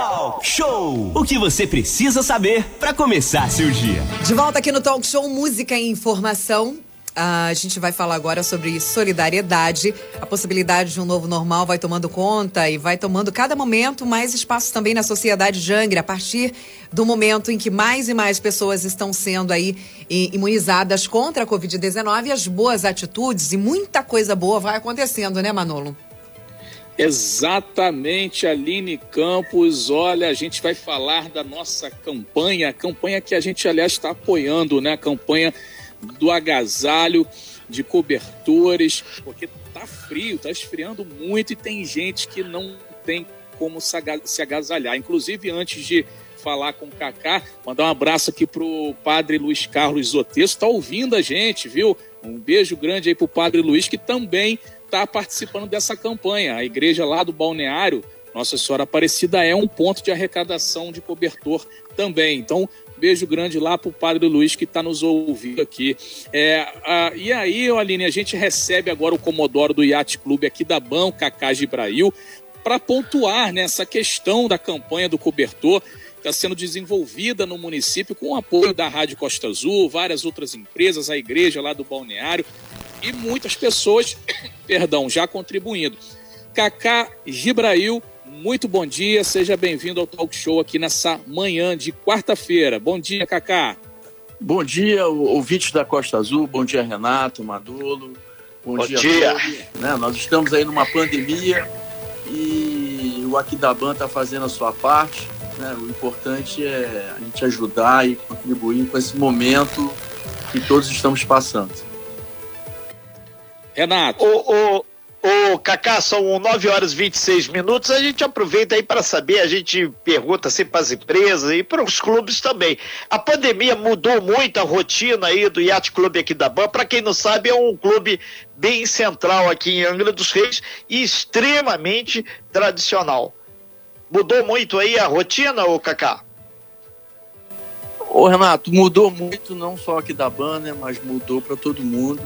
Talk Show! O que você precisa saber para começar seu dia. De volta aqui no Talk Show Música e Informação. A gente vai falar agora sobre solidariedade. A possibilidade de um novo normal vai tomando conta e vai tomando cada momento mais espaço também na sociedade de Angra, a partir do momento em que mais e mais pessoas estão sendo aí imunizadas contra a Covid-19 as boas atitudes e muita coisa boa vai acontecendo, né, Manolo? Exatamente, Aline Campos. Olha, a gente vai falar da nossa campanha, a campanha que a gente, aliás, está apoiando, né? A campanha do agasalho, de cobertores, porque tá frio, tá esfriando muito e tem gente que não tem como se agasalhar. Inclusive, antes de falar com o Kaká, mandar um abraço aqui pro padre Luiz Carlos Zotesso, tá ouvindo a gente, viu? Um beijo grande aí pro padre Luiz, que também está participando dessa campanha. A igreja lá do Balneário, Nossa Senhora Aparecida, é um ponto de arrecadação de cobertor também. Então, Beijo grande lá para o Padre Luiz que está nos ouvindo aqui. É, a, e aí, Aline, a gente recebe agora o Comodoro do Yacht Clube aqui da Banca, Cacá Gibrail, para pontuar nessa questão da campanha do cobertor está sendo desenvolvida no município com o apoio da Rádio Costa Azul, várias outras empresas, a igreja lá do balneário e muitas pessoas, perdão, já contribuindo. Cacá Gibrail muito bom dia, seja bem-vindo ao Talk Show aqui nessa manhã de quarta-feira. Bom dia, Cacá. Bom dia, ouvintes da Costa Azul, bom dia, Renato, Madolo. Bom, bom dia. dia. Né, nós estamos aí numa pandemia e o Aquidaban está fazendo a sua parte. Né? O importante é a gente ajudar e contribuir com esse momento que todos estamos passando. Renato. O, o, Ô, Cacá, são 9 horas e 26 minutos. A gente aproveita aí para saber, a gente pergunta assim para as empresas e para os clubes também. A pandemia mudou muito a rotina aí do Yacht Clube aqui da BAN. Para quem não sabe, é um clube bem central aqui em Angra dos Reis e extremamente tradicional. Mudou muito aí a rotina, ô Cacá? Ô, Renato, mudou muito, não só aqui da BAN, né, mas mudou para todo mundo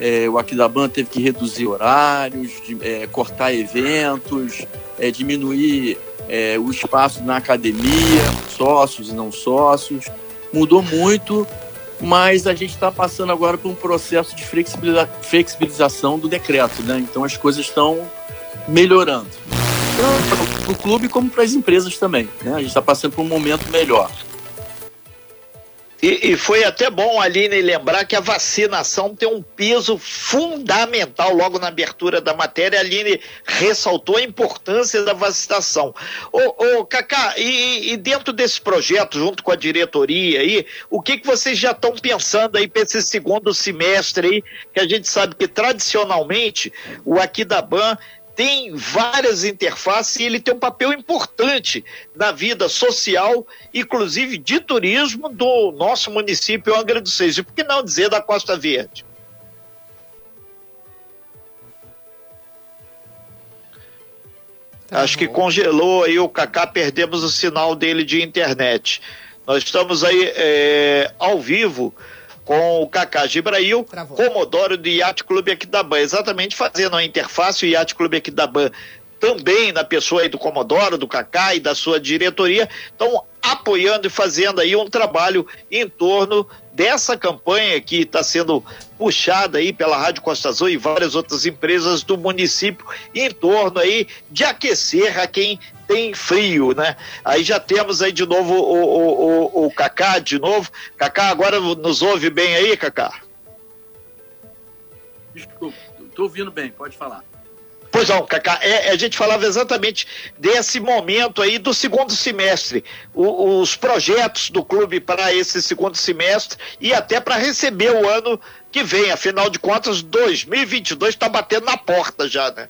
é, o Aquidaban teve que reduzir horários, de, é, cortar eventos, é, diminuir é, o espaço na academia, sócios e não sócios. Mudou muito, mas a gente está passando agora por um processo de flexibiliza flexibilização do decreto, né? Então as coisas estão melhorando. Tanto para o clube como para as empresas também. Né? A gente está passando por um momento melhor. E, e, foi até bom, Aline, lembrar que a vacinação tem um peso fundamental logo na abertura da matéria. A Aline ressaltou a importância da vacinação. Ô, ô Cacá, e, e, dentro desse projeto, junto com a diretoria aí, o que, que vocês já estão pensando aí para esse segundo semestre aí, que a gente sabe que tradicionalmente o Aquidaban tem várias interfaces e ele tem um papel importante na vida social, inclusive de turismo do nosso município Angra dos Reis. E por que não dizer da Costa Verde? Tá Acho que congelou aí o Cacá, perdemos o sinal dele de internet. Nós estamos aí é, ao vivo com o Kaká Gibrail, Comodoro do Yacht Clube Equidaban, exatamente fazendo a interface, o Yacht Clube Equidaban também na pessoa aí do Comodoro, do Kaká e da sua diretoria, estão apoiando e fazendo aí um trabalho em torno dessa campanha que está sendo puxada aí pela Rádio Costa Azul e várias outras empresas do município em torno aí de aquecer a quem tem frio, né? Aí já temos aí de novo o, o, o, o Cacá de novo. Cacá, agora nos ouve bem aí, Cacá? Desculpa, estou ouvindo bem, pode falar. Pois não, Cacá, é, a gente falava exatamente desse momento aí do segundo semestre, o, os projetos do clube para esse segundo semestre e até para receber o ano que vem. Afinal de contas, 2022 está batendo na porta já, né?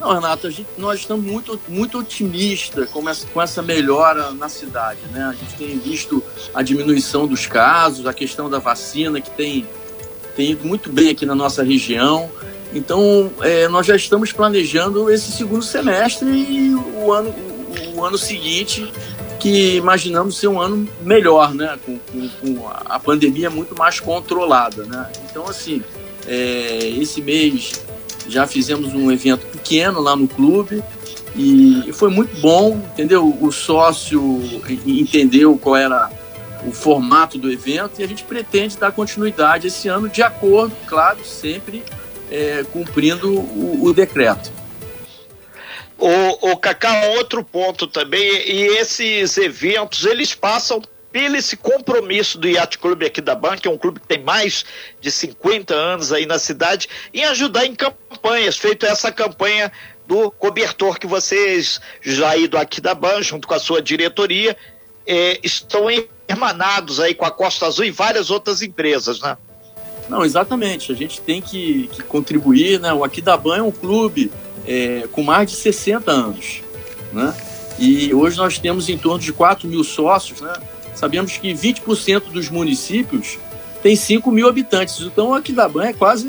Não, Renato, gente, nós estamos muito, muito otimistas com essa, com essa melhora na cidade. Né? A gente tem visto a diminuição dos casos, a questão da vacina, que tem, tem ido muito bem aqui na nossa região. Então, é, nós já estamos planejando esse segundo semestre e o ano, o, ano seguinte, que imaginamos ser um ano melhor, né? com, com, com a pandemia muito mais controlada. Né? Então, assim, é, esse mês já fizemos um evento pequeno lá no clube E foi muito bom, entendeu? O sócio entendeu qual era o formato do evento e a gente pretende dar continuidade esse ano de acordo, claro, sempre é, cumprindo o, o decreto. O, o outro ponto também, e esses eventos, eles passam pelo esse compromisso do Yacht Clube aqui da Banca, é um clube que tem mais de 50 anos aí na cidade, em ajudar em campanhas, feito essa campanha do cobertor que vocês, já aí do aqui da Ban, junto com a sua diretoria, é, estão hermanados aí com a Costa Azul e várias outras empresas, né? Não, exatamente. A gente tem que, que contribuir, né? O Aquidaban é um clube é, com mais de 60 anos, né? E hoje nós temos em torno de 4 mil sócios, né? Sabemos que 20% dos municípios tem 5 mil habitantes. Então o Aquidaban é quase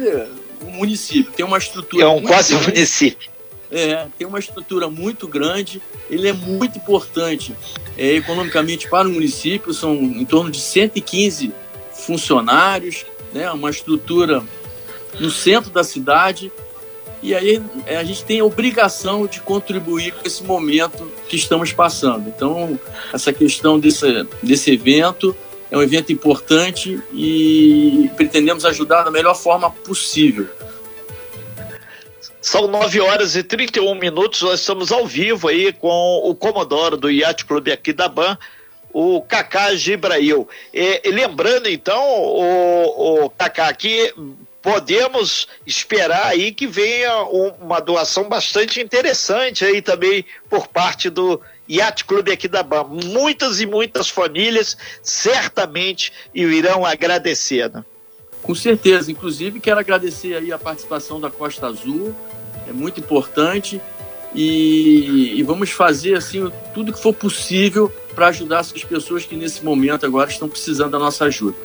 um município, tem uma estrutura. É um quase um município. É, tem uma estrutura muito grande, ele é muito importante é, economicamente para o município, são em torno de 115 funcionários, né, uma estrutura no centro da cidade, e aí é, a gente tem a obrigação de contribuir com esse momento que estamos passando. Então, essa questão desse, desse evento é um evento importante e pretendemos ajudar da melhor forma possível. São 9 horas e 31 minutos, nós estamos ao vivo aí com o Comodoro do Yacht Clube aqui da BAN, o Kaká Gibrail. Lembrando então, o, o Kaká, que podemos esperar aí que venha uma doação bastante interessante aí também por parte do Yacht Clube aqui da BAN. Muitas e muitas famílias certamente irão agradecer, né? Com certeza, inclusive quero agradecer aí a participação da Costa Azul, é muito importante e, e vamos fazer assim tudo que for possível para ajudar essas pessoas que nesse momento agora estão precisando da nossa ajuda.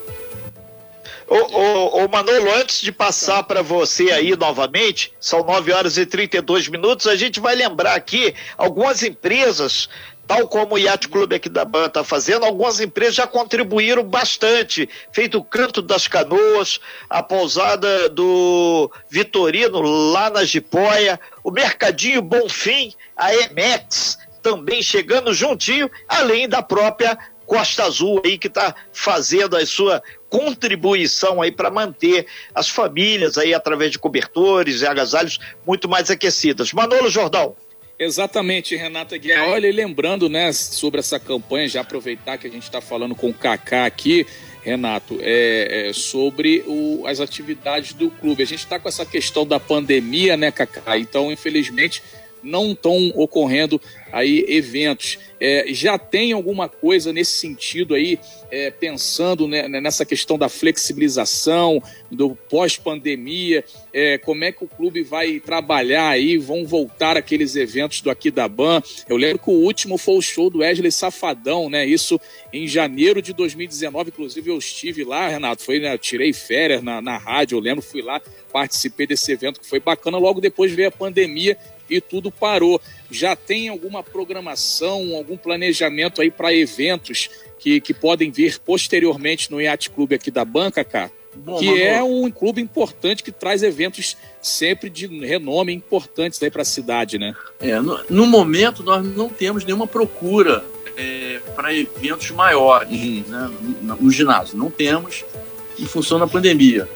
Ô, ô, ô Manolo, antes de passar para você aí novamente, são 9 horas e 32 minutos, a gente vai lembrar aqui algumas empresas tal como o Yacht Clube aqui da Ban está fazendo, algumas empresas já contribuíram bastante, feito o Canto das Canoas, a pousada do Vitorino lá na Jipoia, o Mercadinho Bonfim, a Emex também chegando juntinho, além da própria Costa Azul aí que está fazendo a sua contribuição aí para manter as famílias aí através de cobertores e agasalhos muito mais aquecidas. Manolo Jordão. Exatamente, Renata Guiar. Olha, e lembrando, né, sobre essa campanha, já aproveitar que a gente está falando com o Kaká aqui, Renato, é, é sobre o, as atividades do clube. A gente está com essa questão da pandemia, né, Kaká? Então, infelizmente, não estão ocorrendo aí eventos. É, já tem alguma coisa nesse sentido aí, é, pensando né, nessa questão da flexibilização, do pós-pandemia, é, como é que o clube vai trabalhar aí, vão voltar aqueles eventos do Aqui da Ban. Eu lembro que o último foi o show do Wesley Safadão, né? Isso em janeiro de 2019, inclusive eu estive lá, Renato, foi, né, tirei férias na, na rádio, eu lembro, fui lá, participei desse evento que foi bacana, logo depois veio a pandemia e tudo parou. Já tem alguma programação, algum planejamento aí para eventos que, que podem vir posteriormente no Yacht Clube aqui da banca, cara? Bom, que é um clube importante que traz eventos sempre de renome importantes aí para a cidade, né? É, no, no, momento nós não temos nenhuma procura é, para eventos maiores uhum. né, no, no ginásio. Não temos em função da pandemia.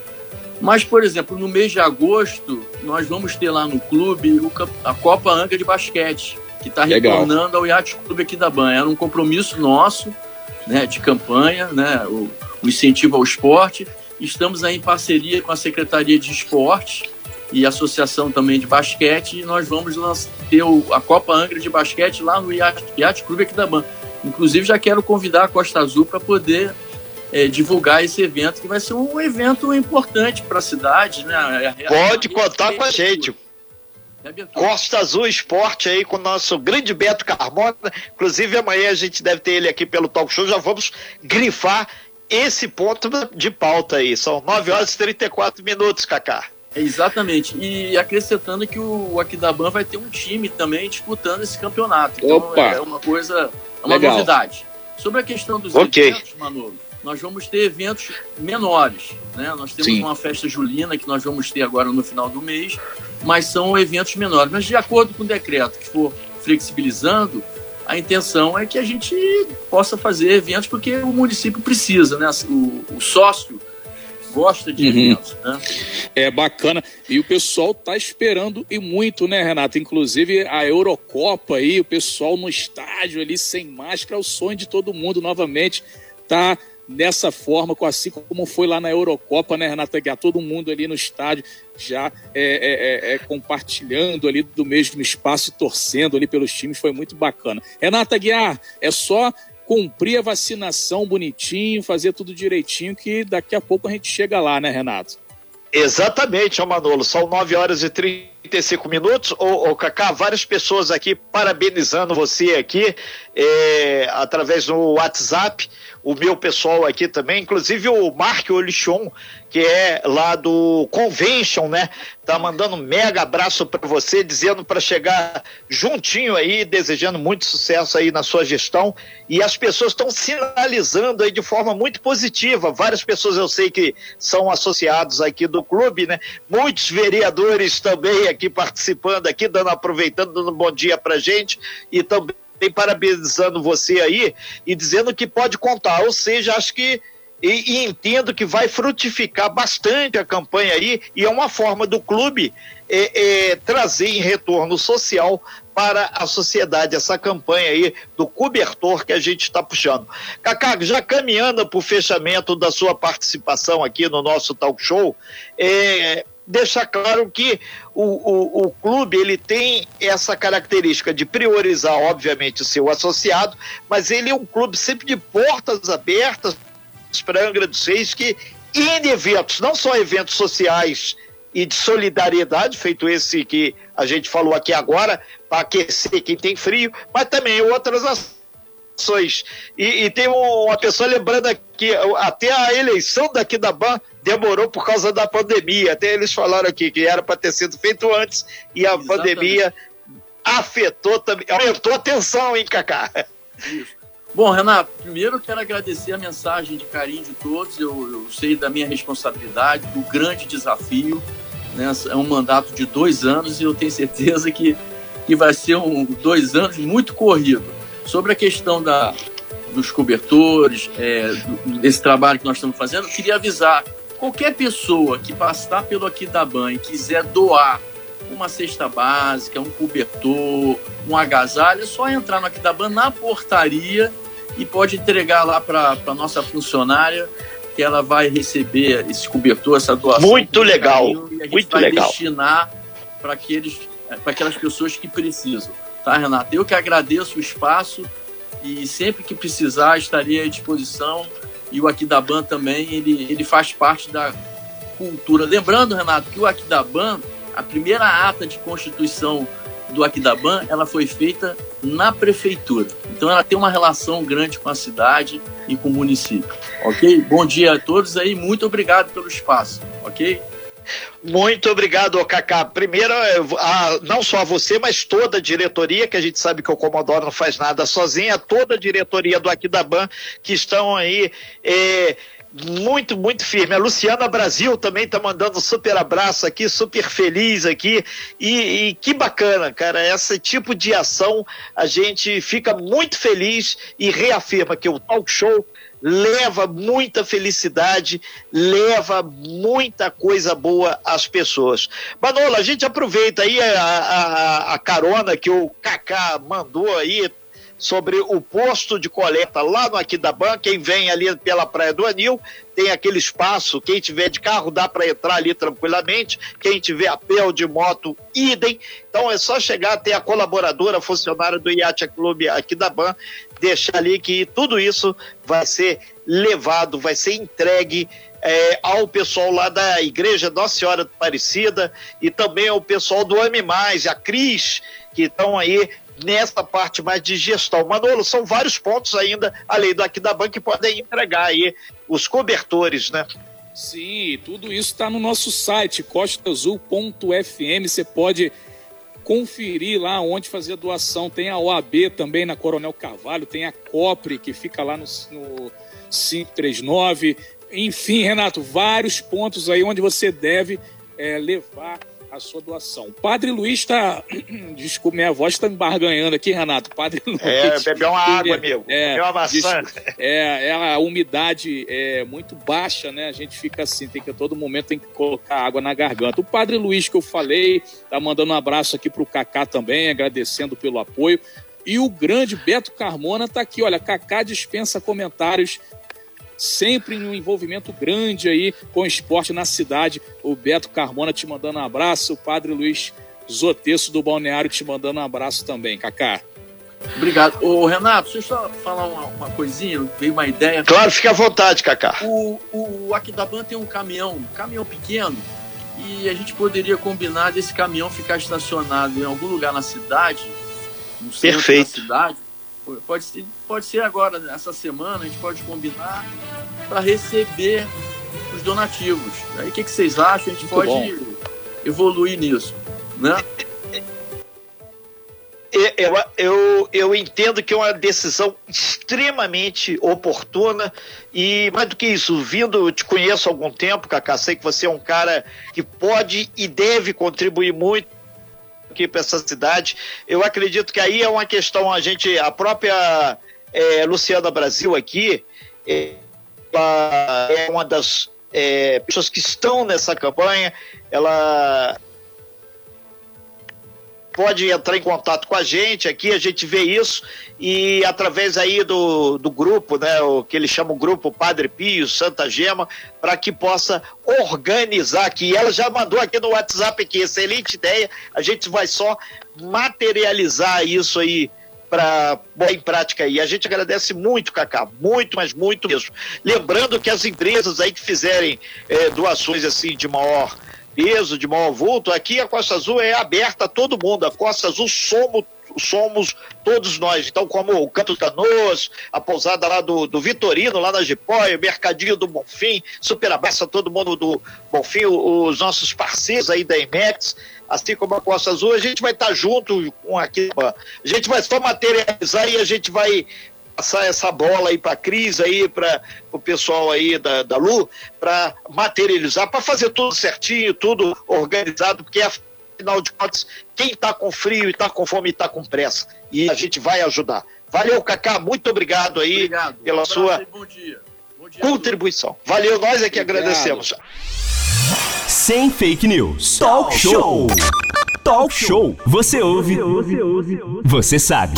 Mas, por exemplo, no mês de agosto, nós vamos ter lá no clube a Copa Anca de Basquete, que está retornando ao Yacht Clube aqui da Banha. Era um compromisso nosso, né, de campanha, né, o, o incentivo ao esporte. Estamos aí em parceria com a Secretaria de Esporte e a Associação também de Basquete, e nós vamos ter a Copa Angra de Basquete lá no Yacht, Yacht Clube aqui da Ban. Inclusive, já quero convidar a Costa Azul para poder é, divulgar esse evento, que vai ser um evento importante para a cidade. Né? Pode contar com a gente. Costa Azul Esporte aí com o nosso grande Beto Carmona. Inclusive, amanhã a gente deve ter ele aqui pelo Talk Show. Já vamos grifar esse ponto de pauta aí. São 9 horas e 34 minutos, Cacá. Exatamente. E acrescentando que o Aquidaban vai ter um time também disputando esse campeonato. Então Opa. é uma coisa, é uma Legal. novidade. Sobre a questão dos okay. eventos, Manolo, nós vamos ter eventos menores. Né? Nós temos Sim. uma festa julina que nós vamos ter agora no final do mês, mas são eventos menores. Mas de acordo com o decreto que for flexibilizando, a intenção é que a gente possa fazer eventos porque o município precisa, né? O, o sócio gosta de uhum. eventos, né? É bacana. E o pessoal tá esperando e muito, né, Renato? Inclusive a Eurocopa aí, o pessoal no estádio ali sem máscara, é o sonho de todo mundo novamente tá dessa forma, assim como foi lá na Eurocopa, né, Renata Guiar? Todo mundo ali no estádio já é, é, é, é, compartilhando ali do mesmo espaço e torcendo ali pelos times, foi muito bacana. Renata Guiar, é só cumprir a vacinação bonitinho, fazer tudo direitinho, que daqui a pouco a gente chega lá, né, Renato? Exatamente, ó Manolo, são 9 horas e 35 minutos. Ô, ô Cacá, várias pessoas aqui parabenizando você aqui é, através do WhatsApp o meu pessoal aqui também, inclusive o Mark Olichon, que é lá do Convention, né? Tá mandando um mega abraço para você, dizendo para chegar juntinho aí, desejando muito sucesso aí na sua gestão. E as pessoas estão sinalizando aí de forma muito positiva. Várias pessoas eu sei que são associados aqui do clube, né? Muitos vereadores também aqui participando aqui, dando aproveitando, dando um bom dia pra gente e também parabenizando você aí e dizendo que pode contar. Ou seja, acho que e, e, entendo que vai frutificar bastante a campanha aí e é uma forma do clube é, é, trazer em retorno social para a sociedade essa campanha aí do cobertor que a gente está puxando. Cacá, já caminhando para o fechamento da sua participação aqui no nosso talk show, é, deixar claro que o, o, o, clube ele tem essa característica de priorizar, obviamente, o seu associado, mas ele é um clube sempre de portas abertas para Angra dos Reis, que em eventos, não só eventos sociais e de solidariedade, feito esse que a gente falou aqui agora, para aquecer quem tem frio, mas também outras ações. E, e tem uma pessoa lembrando aqui, até a eleição daqui da BAN demorou por causa da pandemia. Até eles falaram aqui que era para ter sido feito antes e a Exatamente. pandemia afetou também, aumentou a tensão, hein, Cacá? Isso. Bom, Renato, primeiro eu quero agradecer a mensagem de carinho de todos. Eu, eu sei da minha responsabilidade, do grande desafio. Né? É um mandato de dois anos e eu tenho certeza que, que vai ser um, dois anos muito corrido. Sobre a questão da, dos cobertores, é, desse trabalho que nós estamos fazendo, eu queria avisar Qualquer pessoa que passar pelo Aquidaban e quiser doar uma cesta básica, um cobertor, um agasalho, é só entrar no Aquidaban na portaria e pode entregar lá para a nossa funcionária que ela vai receber esse cobertor, essa doação. Muito legal, e a gente muito vai legal. destinar para aqueles para aquelas pessoas que precisam, tá, Renata? Eu que agradeço o espaço e sempre que precisar estarei à disposição e o Aquidaban também, ele, ele faz parte da cultura. Lembrando, Renato, que o Aquidaban, a primeira ata de constituição do Aquidaban, ela foi feita na prefeitura. Então ela tem uma relação grande com a cidade e com o município. Ok? Bom dia a todos aí, muito obrigado pelo espaço. Ok? Muito obrigado, Cacá. Primeiro, a, não só a você, mas toda a diretoria, que a gente sabe que o Comodoro não faz nada sozinha, toda a diretoria do Aquidaban, que estão aí. É, muito, muito firme. A Luciana Brasil também está mandando um super abraço aqui, super feliz aqui. E, e, que bacana, cara. Esse tipo de ação a gente fica muito feliz e reafirma que o talk show leva muita felicidade, leva muita coisa boa às pessoas. Manolo, a gente aproveita aí a, a, a carona que o Kaká mandou aí sobre o posto de coleta lá no Aquidaban, quem vem ali pela Praia do Anil, tem aquele espaço, quem tiver de carro dá para entrar ali tranquilamente, quem tiver a pé ou de moto, idem. Então é só chegar até a colaboradora, funcionária do Iate Clube Aquidaban, deixar ali que tudo isso vai ser levado, vai ser entregue é, ao pessoal lá da Igreja Nossa Senhora Aparecida e também ao pessoal do Ame Mais, a Cris, que estão aí nessa parte mais de gestão. Manolo, são vários pontos ainda, além do aqui da banca, que podem entregar aí os cobertores, né? Sim, tudo isso está no nosso site, costaazul.fm. Você pode conferir lá onde fazer a doação. Tem a OAB também na Coronel Carvalho, tem a COPRE, que fica lá no, no 539. Enfim, Renato, vários pontos aí onde você deve é, levar a sua doação. O Padre Luiz está. Desculpa, minha voz está me barganhando aqui, Renato. Padre Luiz. É, beber uma água, amigo. É, beber uma maçã. É, é, a umidade é muito baixa, né? A gente fica assim, tem que a todo momento tem que colocar água na garganta. O Padre Luiz, que eu falei, tá mandando um abraço aqui para o Cacá também, agradecendo pelo apoio. E o grande Beto Carmona está aqui. Olha, Cacá dispensa comentários sempre em um envolvimento grande aí com o esporte na cidade. O Beto Carmona te mandando um abraço, o Padre Luiz Zotesso do Balneário te mandando um abraço também, Cacá. Obrigado. Ô, Renato, deixa eu só falar uma, uma coisinha, veio uma ideia. Claro, fica à vontade, Cacá. O, o Aquidabã tem um caminhão, um caminhão pequeno, e a gente poderia combinar desse caminhão ficar estacionado em algum lugar na cidade, no centro Perfeito. da cidade, Pode ser, pode ser agora, essa semana, a gente pode combinar para receber os donativos. Aí o que, que vocês acham? A gente Muito pode bom. evoluir nisso, né? Eu, eu, eu entendo que é uma decisão extremamente oportuna e, mais do que isso, vindo, eu te conheço há algum tempo, Cacá, sei que você é um cara que pode e deve contribuir muito aqui para essa cidade. Eu acredito que aí é uma questão, a gente, a própria é, Luciana Brasil aqui, é, é uma das é, pessoas que estão nessa campanha, ela pode entrar em contato com a gente aqui, a gente vê isso e através aí do, do grupo, né, o que eles chamam o grupo Padre Pio, Santa Gema, para que possa organizar aqui. Ela já mandou aqui no WhatsApp aqui, excelente ideia, a gente vai só materializar isso aí para pôr em prática aí. A gente agradece muito, Cacá, muito, mas muito mesmo. Lembrando que as empresas aí que fizerem é, doações assim de maior peso, de maior vulto, aqui a Costa Azul é aberta a todo mundo. A Costa Azul somos, somos todos nós. Então, como o Canto Canoas, a pousada lá do, do Vitorino, lá na Gipóia, o Mercadinho do Bonfim, super abraço a todo mundo do Bonfim, os nossos parceiros aí da IMEX, assim como a Costa Azul, a gente vai estar junto com aqui, a gente vai só materializar e a gente vai passar essa bola aí para a Cris, aí para o pessoal aí da, da Lu, para materializar, para fazer tudo certinho, tudo organizado, porque afinal de contas, quem está com frio e está com fome está com pressa. E a gente vai ajudar. Valeu, Cacá, muito obrigado aí obrigado. pela um sua bom dia. Bom dia contribuição. Valeu, nós é que obrigado. agradecemos. Sem fake news. Talk show. Talk show. Você ouve. Você ouve. Você sabe.